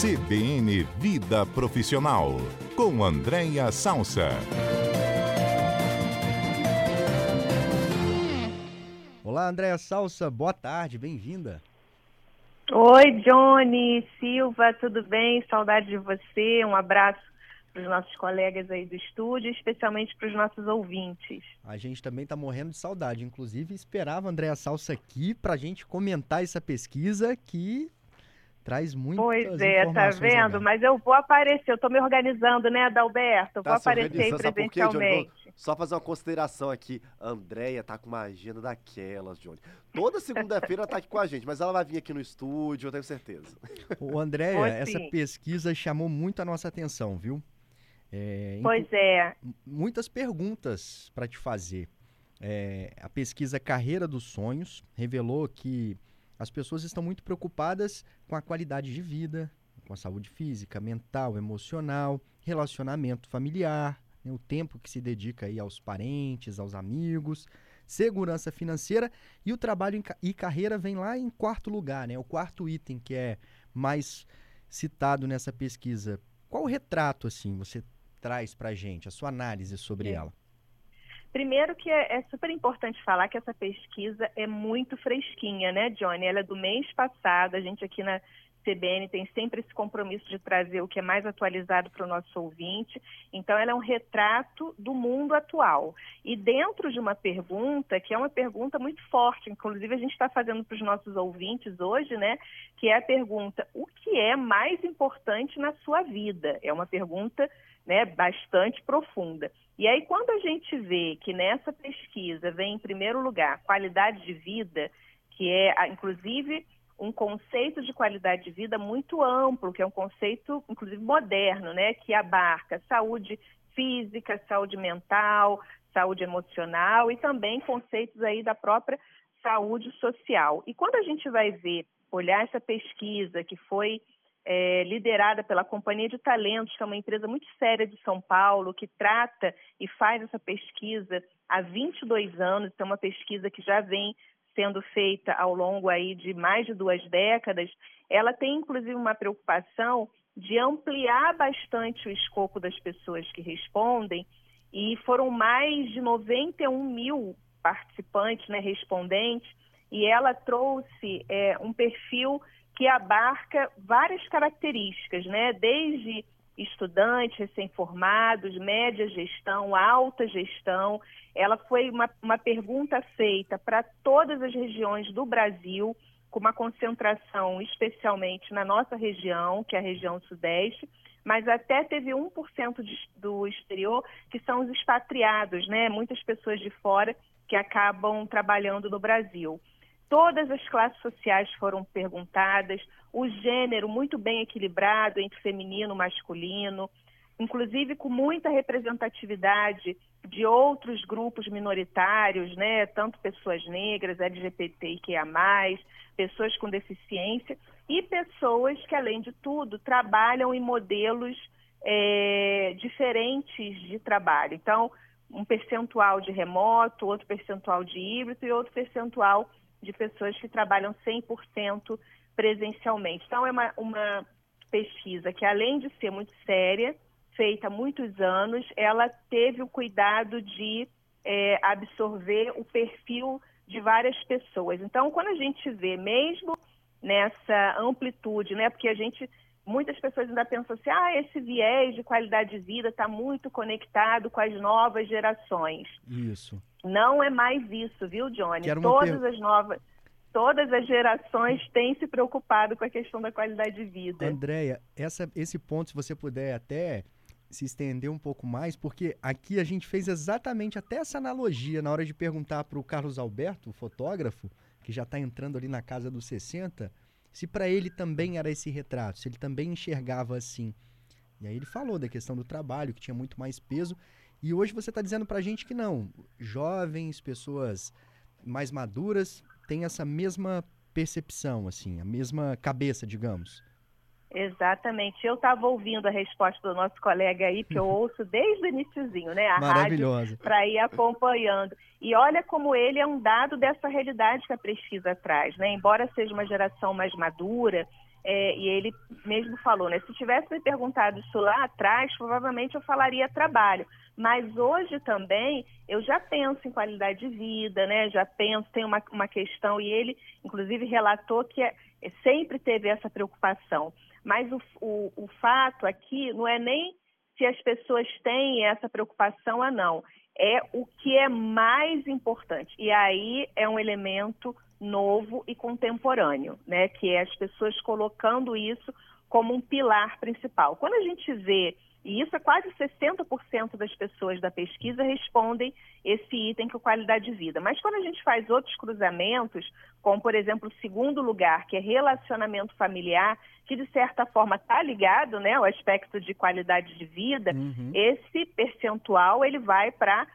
CBN Vida Profissional, com Andréia Salsa. Olá, Andréia Salsa, boa tarde, bem-vinda. Oi, Johnny Silva, tudo bem? Saudade de você, um abraço para os nossos colegas aí do estúdio, especialmente para os nossos ouvintes. A gente também está morrendo de saudade, inclusive esperava a Andréa Salsa aqui para a gente comentar essa pesquisa que traz muitas Pois é, tá vendo? Mas eu vou aparecer, eu tô me organizando, né, Adalberto? Tá vou aparecer presencialmente. Só fazer uma consideração aqui. A Andréia tá com uma agenda daquelas, Johnny. Toda segunda-feira ela tá aqui com a gente, mas ela vai vir aqui no estúdio, eu tenho certeza. O Andréia, essa pesquisa chamou muito a nossa atenção, viu? É, pois é. Muitas perguntas para te fazer. É, a pesquisa Carreira dos Sonhos revelou que as pessoas estão muito preocupadas com a qualidade de vida, com a saúde física, mental, emocional, relacionamento familiar, né, o tempo que se dedica aí aos parentes, aos amigos, segurança financeira e o trabalho e carreira vem lá em quarto lugar, né? O quarto item que é mais citado nessa pesquisa. Qual o retrato assim você traz para gente, a sua análise sobre é. ela? Primeiro que é, é, super importante falar que essa pesquisa é muito fresquinha, né, Johnny? Ela é do mês passado, a gente aqui na CBN tem sempre esse compromisso de trazer o que é mais atualizado para o nosso ouvinte. Então, ela é um retrato do mundo atual. E dentro de uma pergunta, que é uma pergunta muito forte, inclusive a gente está fazendo para os nossos ouvintes hoje, né? Que é a pergunta: o que é mais importante na sua vida? É uma pergunta né, bastante profunda. E aí, quando a gente vê que nessa pesquisa vem em primeiro lugar qualidade de vida, que é, inclusive, um conceito de qualidade de vida muito amplo, que é um conceito, inclusive, moderno, né, que abarca saúde física, saúde mental, saúde emocional e também conceitos aí da própria saúde social. E quando a gente vai ver, olhar essa pesquisa que foi é, liderada pela Companhia de Talentos, que é uma empresa muito séria de São Paulo, que trata e faz essa pesquisa há 22 anos, é uma pesquisa que já vem sendo feita ao longo aí de mais de duas décadas, ela tem inclusive uma preocupação de ampliar bastante o escopo das pessoas que respondem, e foram mais de 91 mil participantes, né, respondentes, e ela trouxe é, um perfil que abarca várias características, né? Desde estudantes recém-formados, média gestão, alta gestão. Ela foi uma, uma pergunta feita para todas as regiões do Brasil, com uma concentração especialmente na nossa região, que é a região sudeste, mas até teve 1% de, do exterior, que são os expatriados, né? Muitas pessoas de fora que acabam trabalhando no Brasil. Todas as classes sociais foram perguntadas, o gênero muito bem equilibrado entre feminino e masculino, inclusive com muita representatividade de outros grupos minoritários, né? tanto pessoas negras, LGBTIQIA+, pessoas com deficiência e pessoas que, além de tudo, trabalham em modelos é, diferentes de trabalho. Então, um percentual de remoto, outro percentual de híbrido e outro percentual de pessoas que trabalham 100% presencialmente. Então, é uma, uma pesquisa que, além de ser muito séria, feita há muitos anos, ela teve o cuidado de é, absorver o perfil de várias pessoas. Então, quando a gente vê, mesmo nessa amplitude, né, porque a gente muitas pessoas ainda pensam assim, ah, esse viés de qualidade de vida está muito conectado com as novas gerações. Isso. Não é mais isso, viu, Johnny? Todas per... as novas, todas as gerações têm se preocupado com a questão da qualidade de vida. Andréia, esse ponto, se você puder até se estender um pouco mais, porque aqui a gente fez exatamente até essa analogia na hora de perguntar para o Carlos Alberto, o fotógrafo, que já está entrando ali na casa dos 60, se para ele também era esse retrato, se ele também enxergava assim. E aí ele falou da questão do trabalho, que tinha muito mais peso. E hoje você está dizendo para a gente que não. Jovens, pessoas mais maduras têm essa mesma percepção, assim, a mesma cabeça, digamos. Exatamente. Eu estava ouvindo a resposta do nosso colega aí, que eu ouço desde o iníciozinho, né? A Maravilhosa. Para ir acompanhando. E olha como ele é um dado dessa realidade que a pesquisa traz, né? Embora seja uma geração mais madura, é, e ele mesmo falou, né? Se tivesse me perguntado isso lá atrás, provavelmente eu falaria trabalho. Mas hoje também eu já penso em qualidade de vida, né? Já penso, tem uma, uma questão, e ele, inclusive, relatou que é, sempre teve essa preocupação. Mas o, o, o fato aqui não é nem se as pessoas têm essa preocupação ou não, é o que é mais importante. E aí é um elemento novo e contemporâneo, né? Que é as pessoas colocando isso como um pilar principal. Quando a gente vê, e isso é quase 60% das pessoas da pesquisa respondem esse item que é qualidade de vida. Mas quando a gente faz outros cruzamentos, como por exemplo o segundo lugar, que é relacionamento familiar, que de certa forma está ligado, né, ao aspecto de qualidade de vida, uhum. esse percentual ele vai para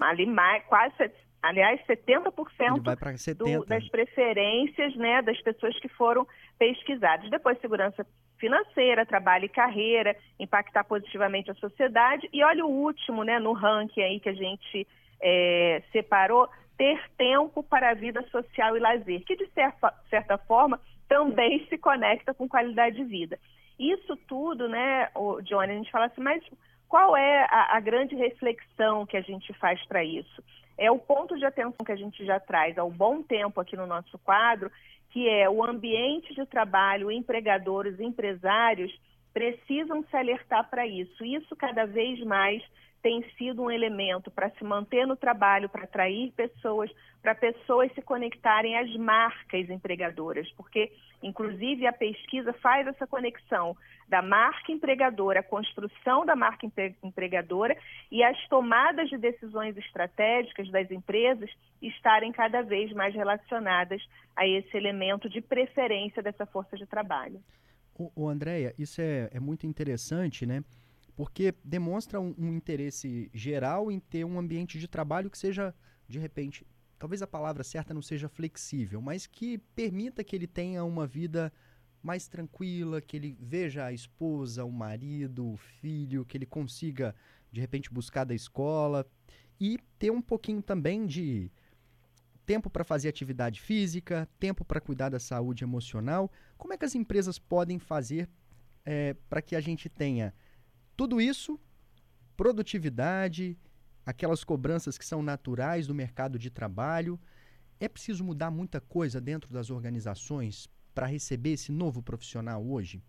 ali mais quase aliás, 70%, 70%. Do, das preferências né, das pessoas que foram pesquisadas. Depois, segurança financeira, trabalho e carreira, impactar positivamente a sociedade. E olha o último, né, no ranking aí que a gente é, separou, ter tempo para a vida social e lazer, que de certa, certa forma também se conecta com qualidade de vida. Isso tudo, né, Johnny, a gente fala assim, mas qual é a, a grande reflexão que a gente faz para isso? é o ponto de atenção que a gente já traz há um bom tempo aqui no nosso quadro, que é o ambiente de trabalho, empregadores, empresários precisam se alertar para isso. Isso cada vez mais tem sido um elemento para se manter no trabalho, para atrair pessoas, para pessoas se conectarem às marcas empregadoras, porque, inclusive, a pesquisa faz essa conexão da marca empregadora, a construção da marca empregadora e as tomadas de decisões estratégicas das empresas estarem cada vez mais relacionadas a esse elemento de preferência dessa força de trabalho. O, o Andréia, isso é, é muito interessante, né? Porque demonstra um, um, interesse geral em ter um ambiente de trabalho que seja, de repente, talvez a palavra certa não seja flexível, mas que permita que ele tenha uma vida mais tranquila, que ele veja a esposa, o marido, o filho, que ele consiga, de repente, buscar da escola e ter um pouquinho também de tempo para fazer atividade física, tempo para cuidar da saúde emocional. Como é que as empresas podem fazer é, para que a gente tenha tudo isso, produtividade, aquelas cobranças que são naturais do mercado de trabalho. É preciso mudar muita coisa dentro das organizações para receber esse novo profissional hoje?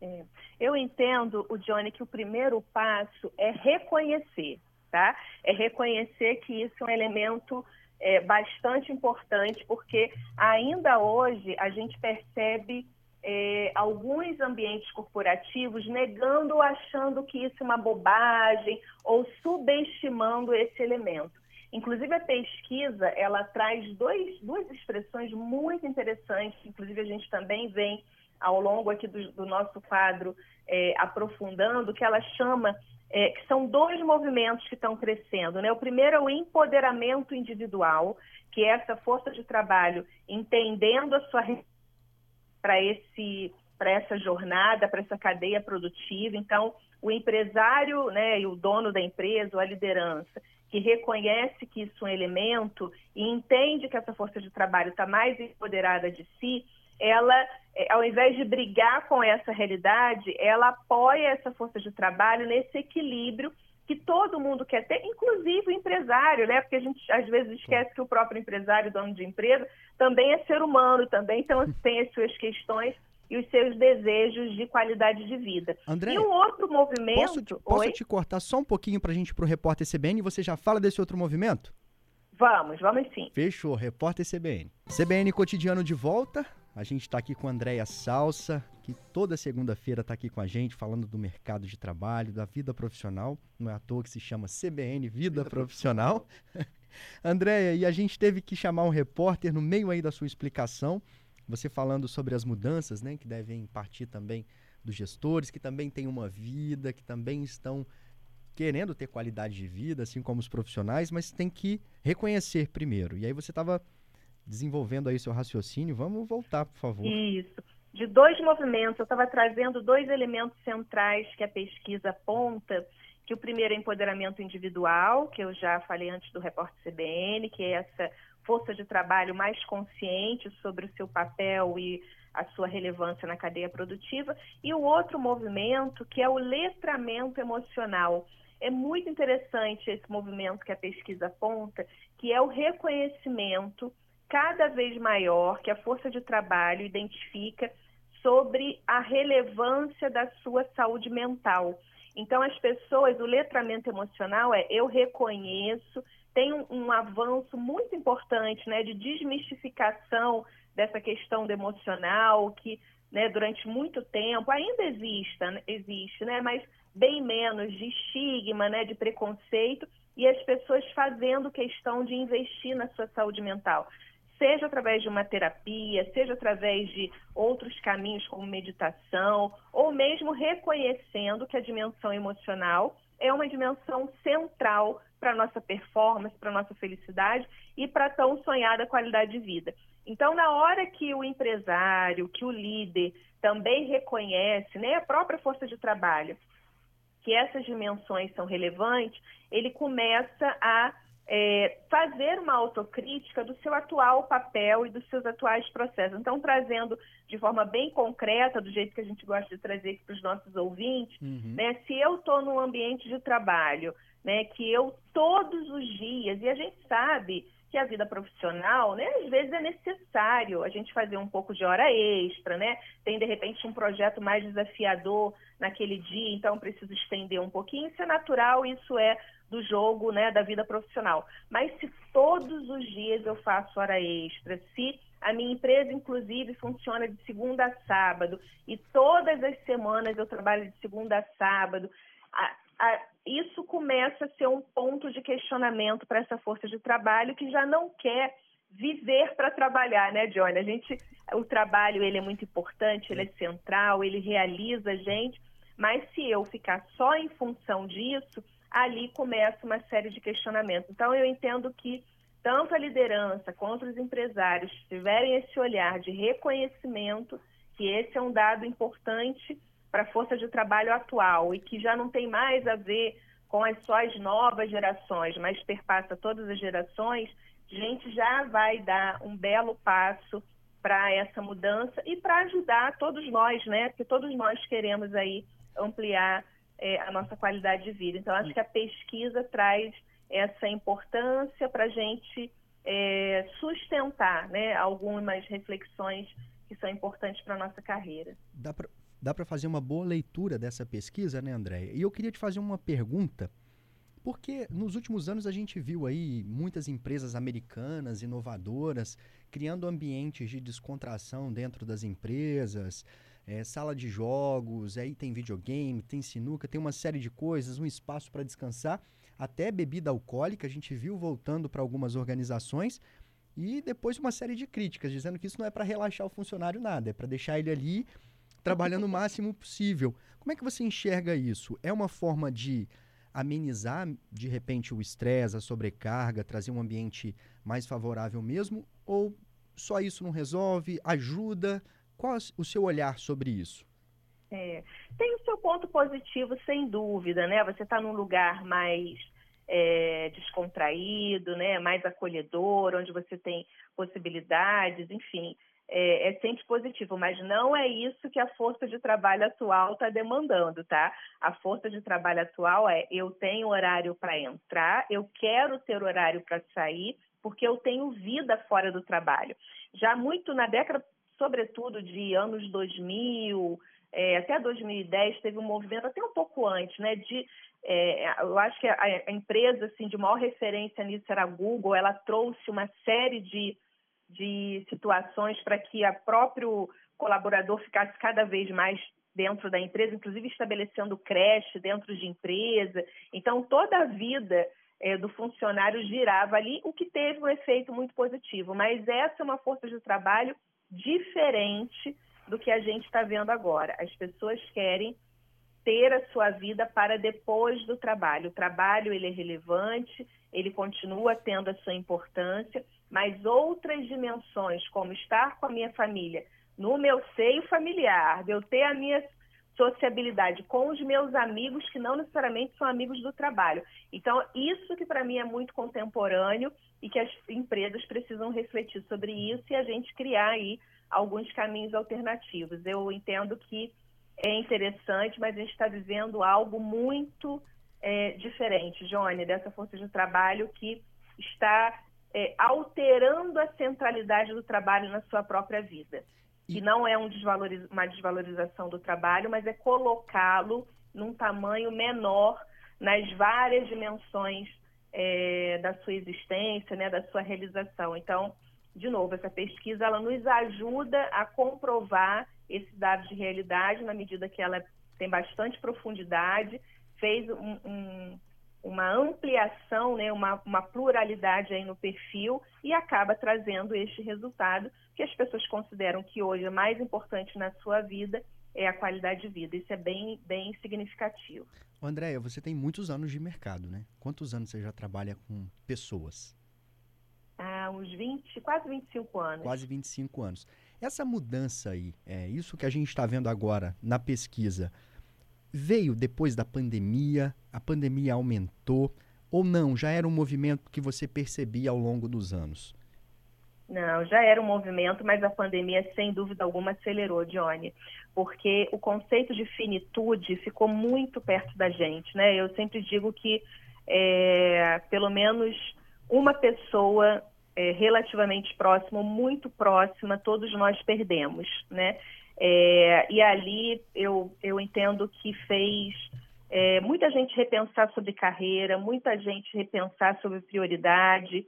É, eu entendo, o Johnny, que o primeiro passo é reconhecer, tá? É reconhecer que isso é um elemento é, bastante importante, porque ainda hoje a gente percebe é, alguns ambientes corporativos negando ou achando que isso é uma bobagem ou subestimando esse elemento. Inclusive, a pesquisa, ela traz dois, duas expressões muito interessantes, inclusive a gente também vem ao longo aqui do, do nosso quadro é, aprofundando, que ela chama, é, que são dois movimentos que estão crescendo. Né? O primeiro é o empoderamento individual, que é essa força de trabalho entendendo a sua para esse para essa jornada, para essa cadeia produtiva. Então, o empresário, né, e o dono da empresa, ou a liderança, que reconhece que isso é um elemento e entende que essa força de trabalho está mais empoderada de si, ela, é, ao invés de brigar com essa realidade, ela apoia essa força de trabalho nesse equilíbrio que todo mundo quer ter, inclusive o empresário, né? Porque a gente às vezes esquece que o próprio empresário, dono de empresa, também é ser humano, também então, tem as suas questões e os seus desejos de qualidade de vida. André, e um outro movimento. Posso te, posso te cortar só um pouquinho para a gente para o Repórter CBN e você já fala desse outro movimento? Vamos, vamos sim. Fechou, Repórter CBN. CBN Cotidiano de volta. A gente está aqui com a Andréia Salsa, que toda segunda-feira está aqui com a gente, falando do mercado de trabalho, da vida profissional. Não é à toa que se chama CBN Vida, vida Profissional. Andréia, e a gente teve que chamar um repórter no meio aí da sua explicação, você falando sobre as mudanças, né, que devem partir também dos gestores, que também têm uma vida, que também estão querendo ter qualidade de vida, assim como os profissionais, mas tem que reconhecer primeiro. E aí você estava desenvolvendo aí seu raciocínio. Vamos voltar, por favor. Isso. De dois movimentos, eu estava trazendo dois elementos centrais que a pesquisa aponta, que o primeiro é empoderamento individual, que eu já falei antes do repórter CBN, que é essa força de trabalho mais consciente sobre o seu papel e a sua relevância na cadeia produtiva, e o outro movimento, que é o letramento emocional. É muito interessante esse movimento que a pesquisa aponta, que é o reconhecimento cada vez maior que a força de trabalho identifica sobre a relevância da sua saúde mental. Então, as pessoas, o letramento emocional é eu reconheço, tem um, um avanço muito importante né, de desmistificação dessa questão do emocional, que né, durante muito tempo ainda existe, existe né, mas bem menos de estigma, né, de preconceito, e as pessoas fazendo questão de investir na sua saúde mental seja através de uma terapia, seja através de outros caminhos como meditação, ou mesmo reconhecendo que a dimensão emocional é uma dimensão central para nossa performance, para nossa felicidade e para tão sonhada qualidade de vida. Então, na hora que o empresário, que o líder também reconhece, né, a própria força de trabalho, que essas dimensões são relevantes, ele começa a é, fazer uma autocrítica do seu atual papel e dos seus atuais processos. Então, trazendo de forma bem concreta, do jeito que a gente gosta de trazer para os nossos ouvintes, uhum. né, se eu estou num ambiente de trabalho, né, que eu todos os dias, e a gente sabe que a vida profissional, né, às vezes é necessário a gente fazer um pouco de hora extra, né? Tem de repente um projeto mais desafiador naquele dia, então preciso estender um pouquinho. Isso é natural, isso é do jogo, né, da vida profissional. Mas se todos os dias eu faço hora extra, se a minha empresa, inclusive, funciona de segunda a sábado e todas as semanas eu trabalho de segunda a sábado, a, a, isso começa a ser um ponto de questionamento para essa força de trabalho que já não quer viver para trabalhar, né, Johnny? A gente, o trabalho ele é muito importante, ele é central, ele realiza a gente, mas se eu ficar só em função disso, ali começa uma série de questionamentos. Então, eu entendo que tanto a liderança quanto os empresários tiverem esse olhar de reconhecimento, que esse é um dado importante para a força de trabalho atual e que já não tem mais a ver com as só as novas gerações, mas perpassa todas as gerações, a gente já vai dar um belo passo para essa mudança e para ajudar todos nós, né? Porque todos nós queremos aí ampliar é, a nossa qualidade de vida. Então, acho que a pesquisa traz essa importância para a gente é, sustentar né, algumas reflexões que são importantes para a nossa carreira. Dá para dá fazer uma boa leitura dessa pesquisa, né, Andréia? E eu queria te fazer uma pergunta, porque nos últimos anos a gente viu aí muitas empresas americanas, inovadoras, criando ambientes de descontração dentro das empresas, é, sala de jogos, aí tem videogame, tem sinuca, tem uma série de coisas, um espaço para descansar, até bebida alcoólica, a gente viu voltando para algumas organizações, e depois uma série de críticas, dizendo que isso não é para relaxar o funcionário nada, é para deixar ele ali trabalhando o máximo possível. Como é que você enxerga isso? É uma forma de amenizar, de repente, o estresse, a sobrecarga, trazer um ambiente mais favorável mesmo? Ou só isso não resolve? Ajuda? Qual o seu olhar sobre isso? É, tem o seu ponto positivo, sem dúvida, né? Você está num lugar mais é, descontraído, né? mais acolhedor, onde você tem possibilidades, enfim, é, é, sempre positivo, mas não é isso que a força de trabalho atual está demandando, tá? A força de trabalho atual é eu tenho horário para entrar, eu quero ter horário para sair, porque eu tenho vida fora do trabalho. Já muito na década sobretudo de anos 2000 é, até 2010 teve um movimento até um pouco antes, né? De é, eu acho que a, a, empresa assim de maior referência nisso era a Google. Ela trouxe uma série de, de situações para que o próprio colaborador ficasse cada vez mais dentro da empresa, inclusive estabelecendo creche dentro de empresa. Então toda a vida é, do funcionário girava ali, o que teve um efeito muito positivo. Mas essa é uma força de trabalho diferente do que a gente está vendo agora. As pessoas querem ter a sua vida para depois do trabalho. O trabalho ele é relevante, ele continua tendo a sua importância, mas outras dimensões, como estar com a minha família, no meu seio familiar, de eu ter a minha sociabilidade com os meus amigos que não necessariamente são amigos do trabalho. Então, isso que para mim é muito contemporâneo e que as empresas precisam refletir sobre isso e a gente criar aí alguns caminhos alternativos. Eu entendo que é interessante, mas a gente está vivendo algo muito é, diferente, Johnny, dessa força de trabalho que está é, alterando a centralidade do trabalho na sua própria vida. E não é um desvaloriz uma desvalorização do trabalho, mas é colocá-lo num tamanho menor nas várias dimensões é, da sua existência, né, da sua realização. Então, de novo, essa pesquisa ela nos ajuda a comprovar esses dados de realidade na medida que ela tem bastante profundidade, fez um, um, uma ampliação, né, uma, uma pluralidade aí no perfil e acaba trazendo este resultado que as pessoas consideram que hoje é mais importante na sua vida é a qualidade de vida. Isso é bem, bem significativo. Andréia, você tem muitos anos de mercado, né? Quantos anos você já trabalha com pessoas? Uns 20, quase 25 anos. Quase 25 anos. Essa mudança aí, é isso que a gente está vendo agora na pesquisa, veio depois da pandemia? A pandemia aumentou? Ou não? Já era um movimento que você percebia ao longo dos anos? Não, já era um movimento, mas a pandemia, sem dúvida alguma, acelerou, Johnny, porque o conceito de finitude ficou muito perto da gente, né? Eu sempre digo que é, pelo menos uma pessoa é, relativamente próxima, muito próxima, todos nós perdemos, né? É, e ali eu, eu entendo que fez é, muita gente repensar sobre carreira, muita gente repensar sobre prioridade,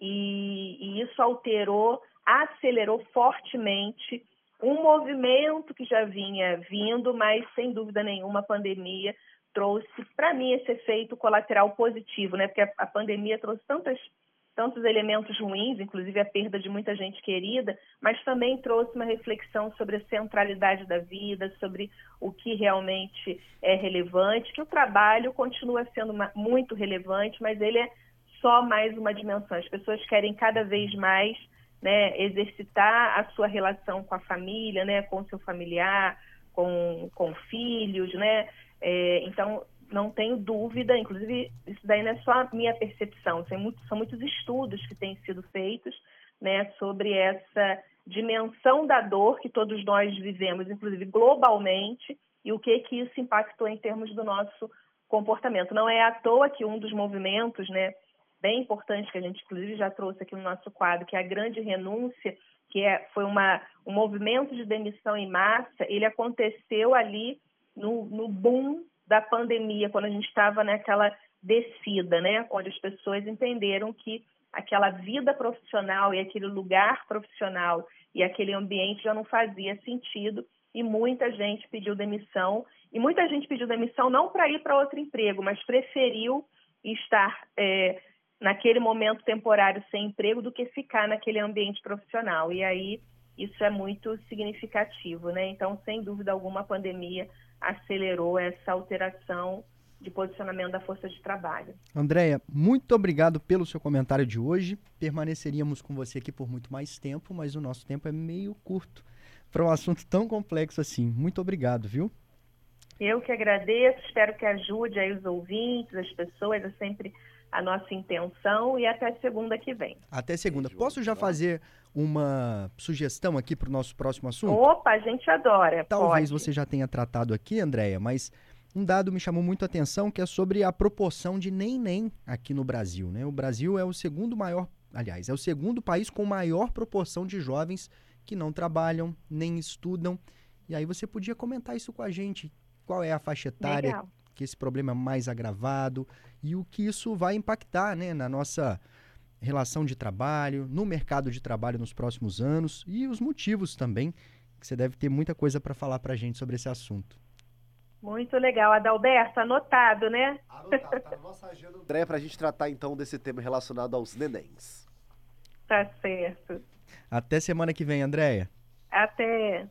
e, e isso alterou, acelerou fortemente um movimento que já vinha vindo, mas sem dúvida nenhuma a pandemia trouxe para mim esse efeito colateral positivo, né? Porque a, a pandemia trouxe tantas tantos elementos ruins, inclusive a perda de muita gente querida, mas também trouxe uma reflexão sobre a centralidade da vida, sobre o que realmente é relevante, que o trabalho continua sendo muito relevante, mas ele é só mais uma dimensão. As pessoas querem cada vez mais né, exercitar a sua relação com a família, né, com o seu familiar, com, com filhos, né? É, então, não tenho dúvida, inclusive, isso daí não é só a minha percepção, são muitos, estudos que têm sido feitos né, sobre essa dimensão da dor que todos nós vivemos, inclusive globalmente, e o que que isso impactou em termos do nosso comportamento. Não é à toa que um dos movimentos, né, bem importante que a gente inclusive já trouxe aqui no nosso quadro, que é a grande renúncia, que é, foi uma, um movimento de demissão em massa, ele aconteceu ali no, no boom da pandemia, quando a gente estava naquela descida, né, onde as pessoas entenderam que aquela vida profissional e aquele lugar profissional e aquele ambiente já não fazia sentido e muita gente pediu demissão e muita gente pediu demissão não para ir para outro emprego, mas preferiu estar é, naquele momento temporário sem emprego do que ficar naquele ambiente profissional. E aí isso é muito significativo, né? Então, sem dúvida alguma, a pandemia acelerou essa alteração de posicionamento da força de trabalho. Andréia, muito obrigado pelo seu comentário de hoje. Permaneceríamos com você aqui por muito mais tempo, mas o nosso tempo é meio curto para um assunto tão complexo assim. Muito obrigado, viu? Eu que agradeço, espero que ajude aí os ouvintes, as pessoas, é sempre a nossa intenção e até segunda que vem. Até segunda. Posso já fazer uma sugestão aqui para o nosso próximo assunto? Opa, a gente adora. Talvez pode. você já tenha tratado aqui, Andréia, mas um dado me chamou muito a atenção que é sobre a proporção de nem-nem aqui no Brasil. Né? O Brasil é o segundo maior, aliás, é o segundo país com maior proporção de jovens que não trabalham, nem estudam. E aí você podia comentar isso com a gente. Qual é a faixa etária Legal. que esse problema é mais agravado e o que isso vai impactar né, na nossa relação de trabalho, no mercado de trabalho nos próximos anos e os motivos também, que você deve ter muita coisa para falar para a gente sobre esse assunto. Muito legal, Adalberto, anotado, né? Anotado, tá na nossa agenda, André, para a gente tratar então desse tema relacionado aos nenéns. Tá certo. Até semana que vem, Andréia. Até.